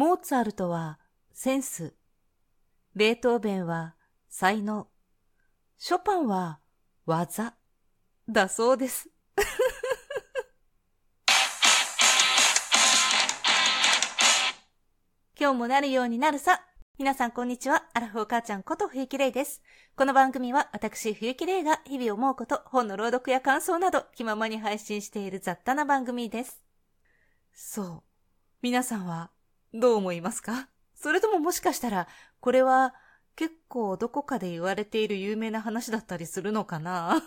モーツァルトはセンス、ベートーベンは才能、ショパンは技、だそうです。今日もなるようになるさ。皆さんこんにちは。アラフォー母ちゃんこと冬木玲です。この番組は私冬木玲が日々思うこと、本の朗読や感想など気ままに配信している雑多な番組です。そう。皆さんはどう思いますか？それとももしかしたら、これは結構どこかで言われている有名な話だったりするのかな？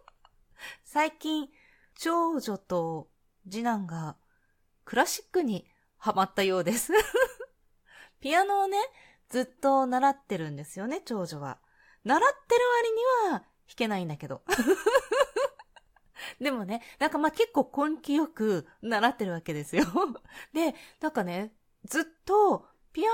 最近、長女と次男がクラシックにハマったようです ピアノをね、ずっと習ってるんですよね、長女は。習ってる割には弾けないんだけど。でもね、なんかまあ結構根気よく習ってるわけですよ。で、なんかね、ずっとピア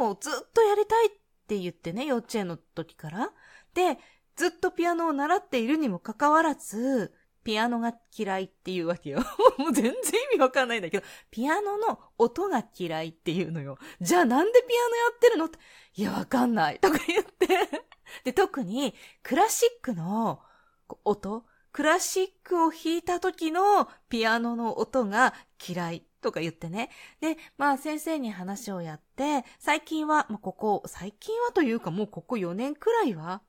ノをずっとやりたいって言ってね、幼稚園の時から。で、ずっとピアノを習っているにもかかわらず、ピアノが嫌いっていうわけよ。もう全然意味わかんないんだけど、ピアノの音が嫌いっていうのよ。じゃあなんでピアノやってるの？って、いやわかんない。とか言って。で、特にクラシックの音、クラシックを弾いた時のピアノの音が嫌いとか言ってね。で、まあ先生に話をやって、最近は、まあここ、最近はというかもうここ4年くらいは、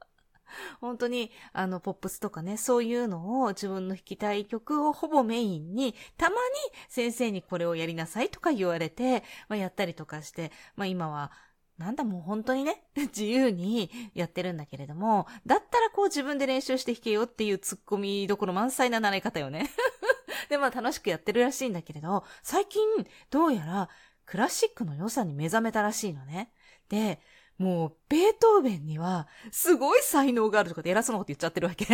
本当に、あの、ポップスとかね、そういうのを自分の弾きたい曲をほぼメインに、たまに先生にこれをやりなさいとか言われて、まあ、やったりとかして、まあ、今は、なんだもう本当にね、自由にやってるんだけれども、だったらこう自分で練習して弾けよっていうツッコミどころ満載な習い方よね。で、まあ楽しくやってるらしいんだけれど、最近どうやらクラシックの良さに目覚めたらしいのね。で、もう、ベートーベンには、すごい才能があるとかで偉そうなこと言っちゃってるわけ。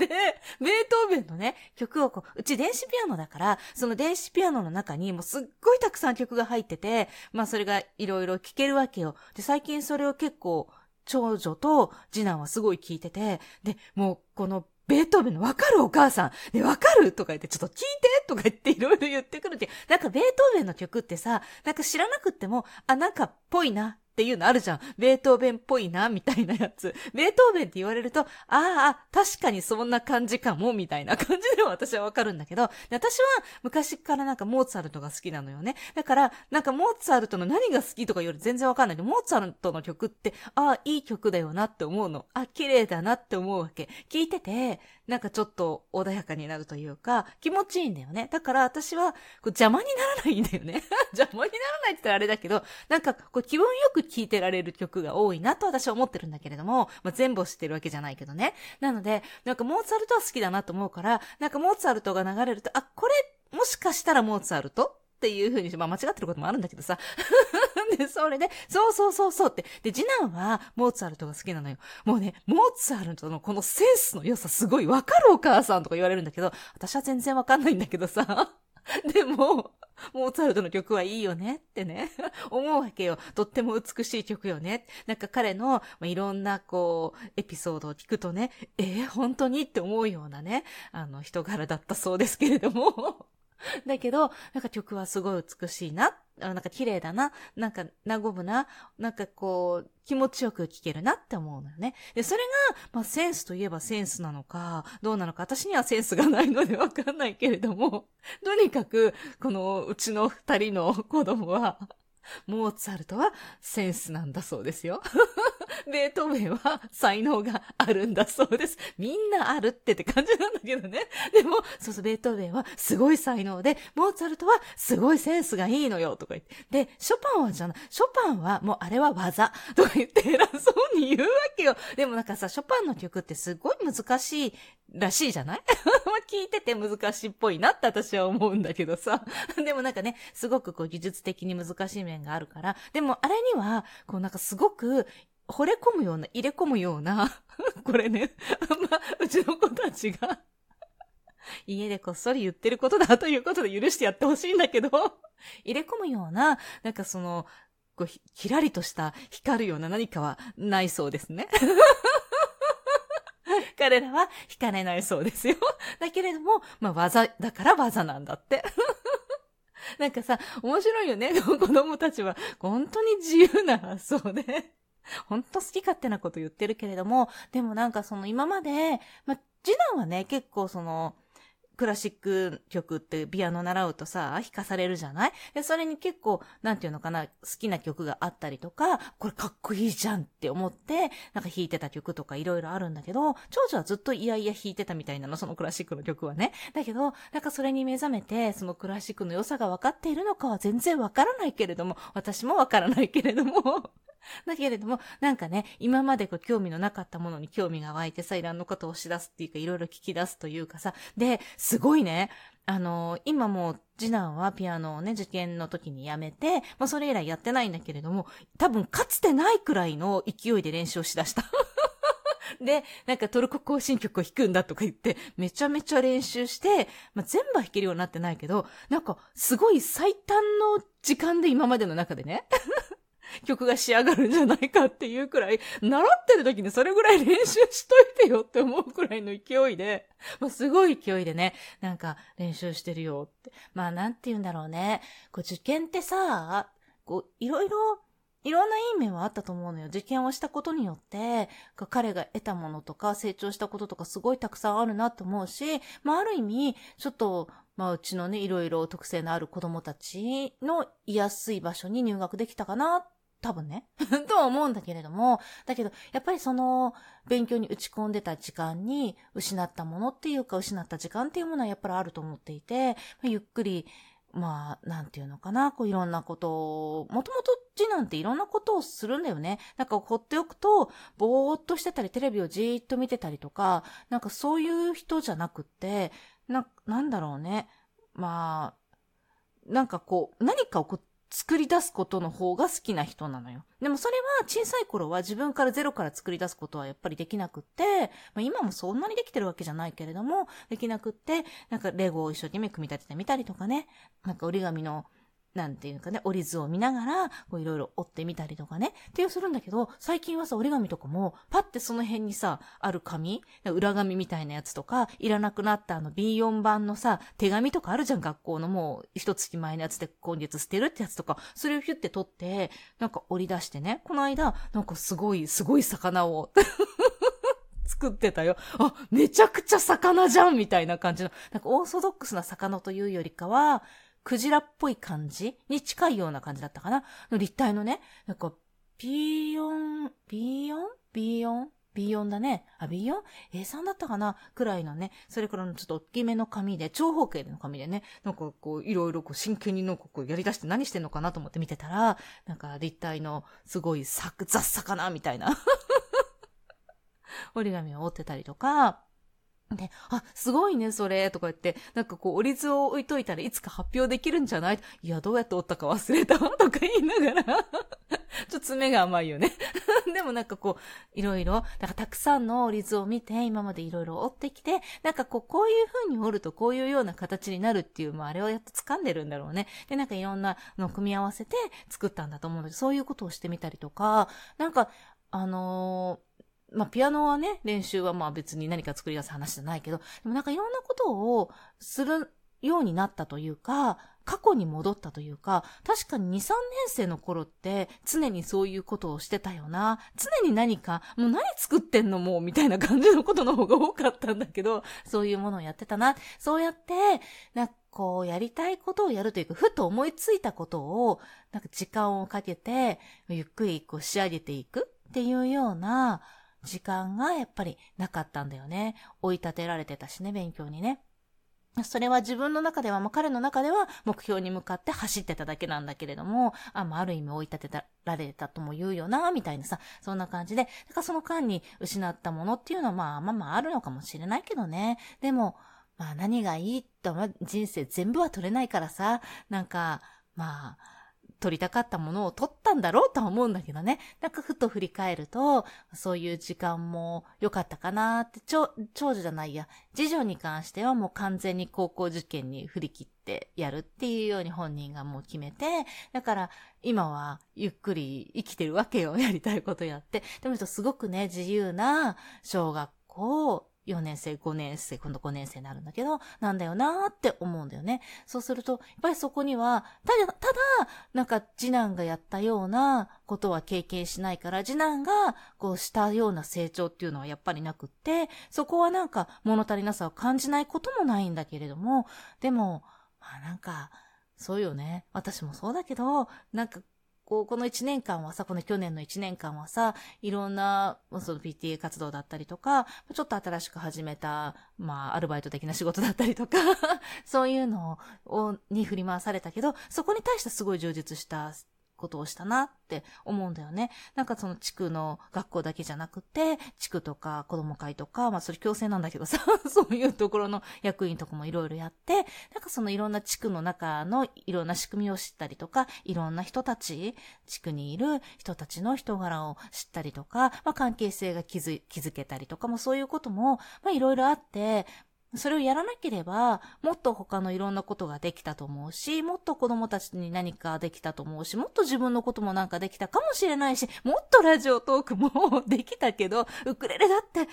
で、ベートーベンのね、曲をこう、うち電子ピアノだから、その電子ピアノの中にもうすっごいたくさん曲が入ってて、まあそれがいろいろ聴けるわけよ。で、最近それを結構、長女と次男はすごい聴いてて、で、もうこのベートーベンのわかるお母さん。で、わかるとか言って、ちょっと聞いてとか言っていろいろ言ってくるって。なんかベートーベンの曲ってさ、なんか知らなくっても、あ、なんかっぽいなっていうのあるじゃん。ベートーベンっぽいな、みたいなやつ。ベートーベンって言われると、ああ、確かにそんな感じかも、みたいな感じでは私はわかるんだけど、私は昔からなんかモーツァルトが好きなのよね。だから、なんかモーツァルトの何が好きとかより全然わかんないけど、モーツァルトの曲って、ああ、いい曲だよなって思うの。あ、綺麗だなって思うわけ。聞いてて、なんかちょっと穏やかになるというか、気持ちいいんだよね。だから私は、邪魔にならないんだよね。邪魔にならないって言ったらあれだけど、なんかこう気分よく聴いてられる曲が多いなと私は思ってるんだけれども、まあ、全部を知ってるわけじゃないけどね。なので、なんかモーツァルトは好きだなと思うから、なんかモーツァルトが流れると、あ、これ、もしかしたらモーツァルト？っていう風に、まあ間違ってることもあるんだけどさ。で、それで、そうそうそうそうって。で、次男は、モーツァルトが好きなのよ。もうね、モーツァルトのこのセンスの良さすごいわかるお母さんとか言われるんだけど、私は全然わかんないんだけどさ。でも、モーツァルトの曲はいいよねってね、思うわけよ。とっても美しい曲よね。なんか彼の、まあ、いろんなこう、エピソードを聞くとね、えー、本当にって思うようなね、あの人柄だったそうですけれども。だけど、なんか曲はすごい美しいな。あなんか綺麗だな。なんか和むな。なんかこう、気持ちよく聞けるなって思うのよね。で、それが、まあセンスといえばセンスなのか、どうなのか、私にはセンスがないのでわかんないけれども、とにかく、このうちの二人の子供は、モーツァルトはセンスなんだそうですよ。ベートーベンは才能があるんだそうです。みんなあるってって感じなんだけどね。でも、そうそう、ベートーベンはすごい才能で、モーツァルトはすごいセンスがいいのよ、とか言って。で、ショパンはじゃない、ショパンはもうあれは技、とか言って偉そうに言うわけよ。でもなんかさ、ショパンの曲ってすごい難しいらしいじゃない？聞いてて難しいっぽいなって私は思うんだけどさ。でもなんかね、すごくこう技術的に難しい面があるから、でもあれには、こうなんかすごく惚れ込むような、入れ込むような、これね、あんま、うちの子たちが家でこっそり言ってることだということで許してやってほしいんだけど、入れ込むような、なんかその、こうひ、ひらりとした光るような何かはないそうですね。彼らは惹かれないそうですよ。だけれども、まあ技だから技なんだって。なんかさ、面白いよね。子供たちは、本当に自由な発想で。本当好き勝手なこと言ってるけれども、でもなんかその今まで、ま次男はね、結構その、クラシック曲ってピアノ習うとさ、弾かされるじゃない？で、それに結構、なんていうのかな、好きな曲があったりとか、これかっこいいじゃんって思って、なんか弾いてた曲とかいろいろあるんだけど、長女はずっといやいや弾いてたみたいなの、そのクラシックの曲はね。だけど、なんかそれに目覚めて、そのクラシックの良さが分かっているのかは全然分からないけれども、私も分からないけれども、だけれども、なんかね、今までこう興味のなかったものに興味が湧いてさ、いろんなことを押し出すっていうか、いろいろ聞き出すというかさ、で、すごいね、あのー、今もう次男はピアノをね、受験の時にやめて、まあそれ以来やってないんだけれども、多分かつてないくらいの勢いで練習をしだした。で、なんかトルコ行進曲を弾くんだとか言って、めちゃめちゃ練習して、まあ、全部は弾けるようになってないけど、なんかすごい最短の時間で今までの中でね、曲が仕上がるんじゃないかっていうくらい、習ってる時にそれぐらい練習しといてよって思うくらいの勢いで、まあ、すごい勢いでね、なんか練習してるよって。まあなんて言うんだろうね。こう受験ってさ、こういろいろいろんないい面はあったと思うのよ。受験をしたことによって、彼が得たものとか成長したこととかすごいたくさんあるなと思うし、まあある意味、ちょっと、まあうちのね、いろいろ特性のある子供たちの居やすい場所に入学できたかな多分ね。とは思うんだけれども、だけど、やっぱりその、勉強に打ち込んでた時間に失ったものっていうか、失った時間っていうものはやっぱりあると思っていて、ゆっくり、まあ、なんていうのかな、こういろんなことを、もともと次男っていろんなことをするんだよね。なんか放っておくと、ぼーっとしてたり、テレビをじーっと見てたりとか、なんかそういう人じゃなくって、な、なんだろうね。まあ、なんかこう、何かをこう作り出すことの方が好きな人なのよ。でもそれは小さい頃は自分からゼロから作り出すことはやっぱりできなくって、まあ、今もそんなにできてるわけじゃないけれども、できなくって、なんかレゴを一生懸命組み立ててみたりとかね、なんか折り紙のなんていうかね、折り図を見ながら、こういろいろ折ってみたりとかね、っていうするんだけど、最近はさ、折り紙とかも、パってその辺にさ、ある紙、裏紙みたいなやつとか、いらなくなったあの B4 版のさ、手紙とかあるじゃん、学校の。もう、一月前のやつで今月捨てるってやつとか、それをヒュって取って、なんか折り出してね、この間、なんかすごい、すごい魚を 作ってたよ。あ、めちゃくちゃ魚じゃんみたいな感じの、なんかオーソドックスな魚というよりかは、クジラっぽい感じ？に近いような感じだったかな？の立体のね、なんか、B4、B4?B4? B4 だね。あ、B4?A3 だったかな？くらいのね、それからのちょっと大きめの紙で、長方形の紙でね、なんかこう、いろいろこう真剣になんかこうやり出して何してんのかなと思って見てたら、なんか立体のすごい雑魚みたいな 折り紙を折ってたりとか、で、あ、すごいね、それ、とか言って、なんかこう、折り図を置いといたらいつか発表できるんじゃない？いや、どうやって折ったか忘れたわ、とか言いながら。ちょっと爪が甘いよね。でもなんかこう、いろいろ、なんかたくさんの折り図を見て、今までいろいろ折ってきて、なんかこう、こういう風に折るとこういうような形になるっていう、まあ、あれをやっと掴んでるんだろうね。で、なんかいろんなのを組み合わせて作ったんだと思うので、そういうことをしてみたりとか、なんか、あのーまあ、ピアノはね、練習はまあ別に何か作り出す話じゃないけど、でもなんかいろんなことをするようになったというか、過去に戻ったというか、確かに2、3年生の頃って常にそういうことをしてたよな。常に何か、もう何作ってんのもうみたいな感じのことの方が多かったんだけど、そういうものをやってたな。そうやって、なんかこうやりたいことをやるというか、ふと思いついたことを、なんか時間をかけて、ゆっくりこう仕上げていくっていうような、時間がやっぱりなかったんだよね。追い立てられてたしね、勉強にね。それは自分の中では、もう彼の中では目標に向かって走ってただけなんだけれども、あ、まあ、ある意味追い立てられたとも言うよな、みたいなさ、そんな感じで、だからその間に失ったものっていうのはまあまあまああるのかもしれないけどね。でも、まあ何がいいと、人生全部は取れないからさ、なんか、まあ、取りたかったものを取ったんだろうとは思うんだけどね。なんかふと振り返ると、そういう時間も良かったかなって、長長女じゃないや、次女に関してはもう完全に高校受験に振り切ってやるっていうように本人がもう決めて、だから今はゆっくり生きてるわけよ。やりたいことやって。でもすごくね、自由な小学校4年生、5年生、今度5年生になるんだけど、なんだよなーって思うんだよね。そうすると、やっぱりそこには、ただ、ただ、なんか次男がやったようなことは経験しないから、次男がこうしたような成長っていうのはやっぱりなくって、そこはなんか物足りなさを感じないこともないんだけれども、でも、まあなんか、そうよね。私もそうだけど、なんかこう、この1年間はさ、この去年の1年間はさ、いろんな、その PTA 活動だったりとか、ちょっと新しく始めた、まあ、アルバイト的な仕事だったりとか そういうのを、に振り回されたけど、そこに対してすごい充実したことをしたなって思うんだよね。なんかその地区の学校だけじゃなくて、地区とか子供会とか、まあそれ強制なんだけどさ、そういうところの役員とかもいろいろやって、なんかそのいろんな地区の中のいろんな仕組みを知ったりとか、いろんな人たち、地区にいる人たちの人柄を知ったりとか、まあ関係性が築けたりとかもそういうことも、まあいろいろあって、それをやらなければ、もっと他のいろんなことができたと思うし、もっと子供たちに何かできたと思うし、もっと自分のこともなんかできたかもしれないし、もっとラジオトークもできたけど、ウクレレだって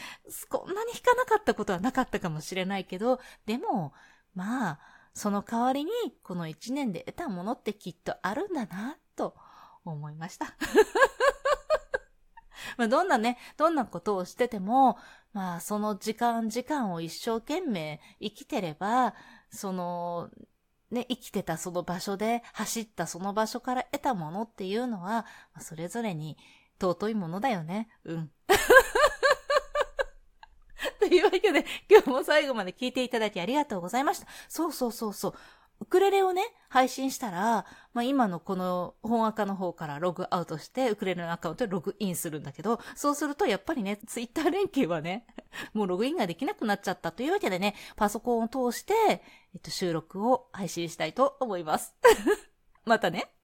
こんなに弾かなかったことはなかったかもしれないけど、でも、まあ、その代わりに、この一年で得たものってきっとあるんだな、と思いました。まあ、どんなね、どんなことをしてても、まあ、その時間時間を一生懸命生きてれば、その、ね、生きてたその場所で、走ったその場所から得たものっていうのは、それぞれに尊いものだよね。うん。というわけで、今日も最後まで聞いていただきありがとうございました。そうそうそうそう。ウクレレをね、配信したら、まあ、今のこの本赤の方からログアウトして、ウクレレのアカウントでログインするんだけど、そうするとやっぱりね、ツイッター連携はね、もうログインができなくなっちゃったというわけでね、パソコンを通して、えっと、収録を配信したいと思います。またね。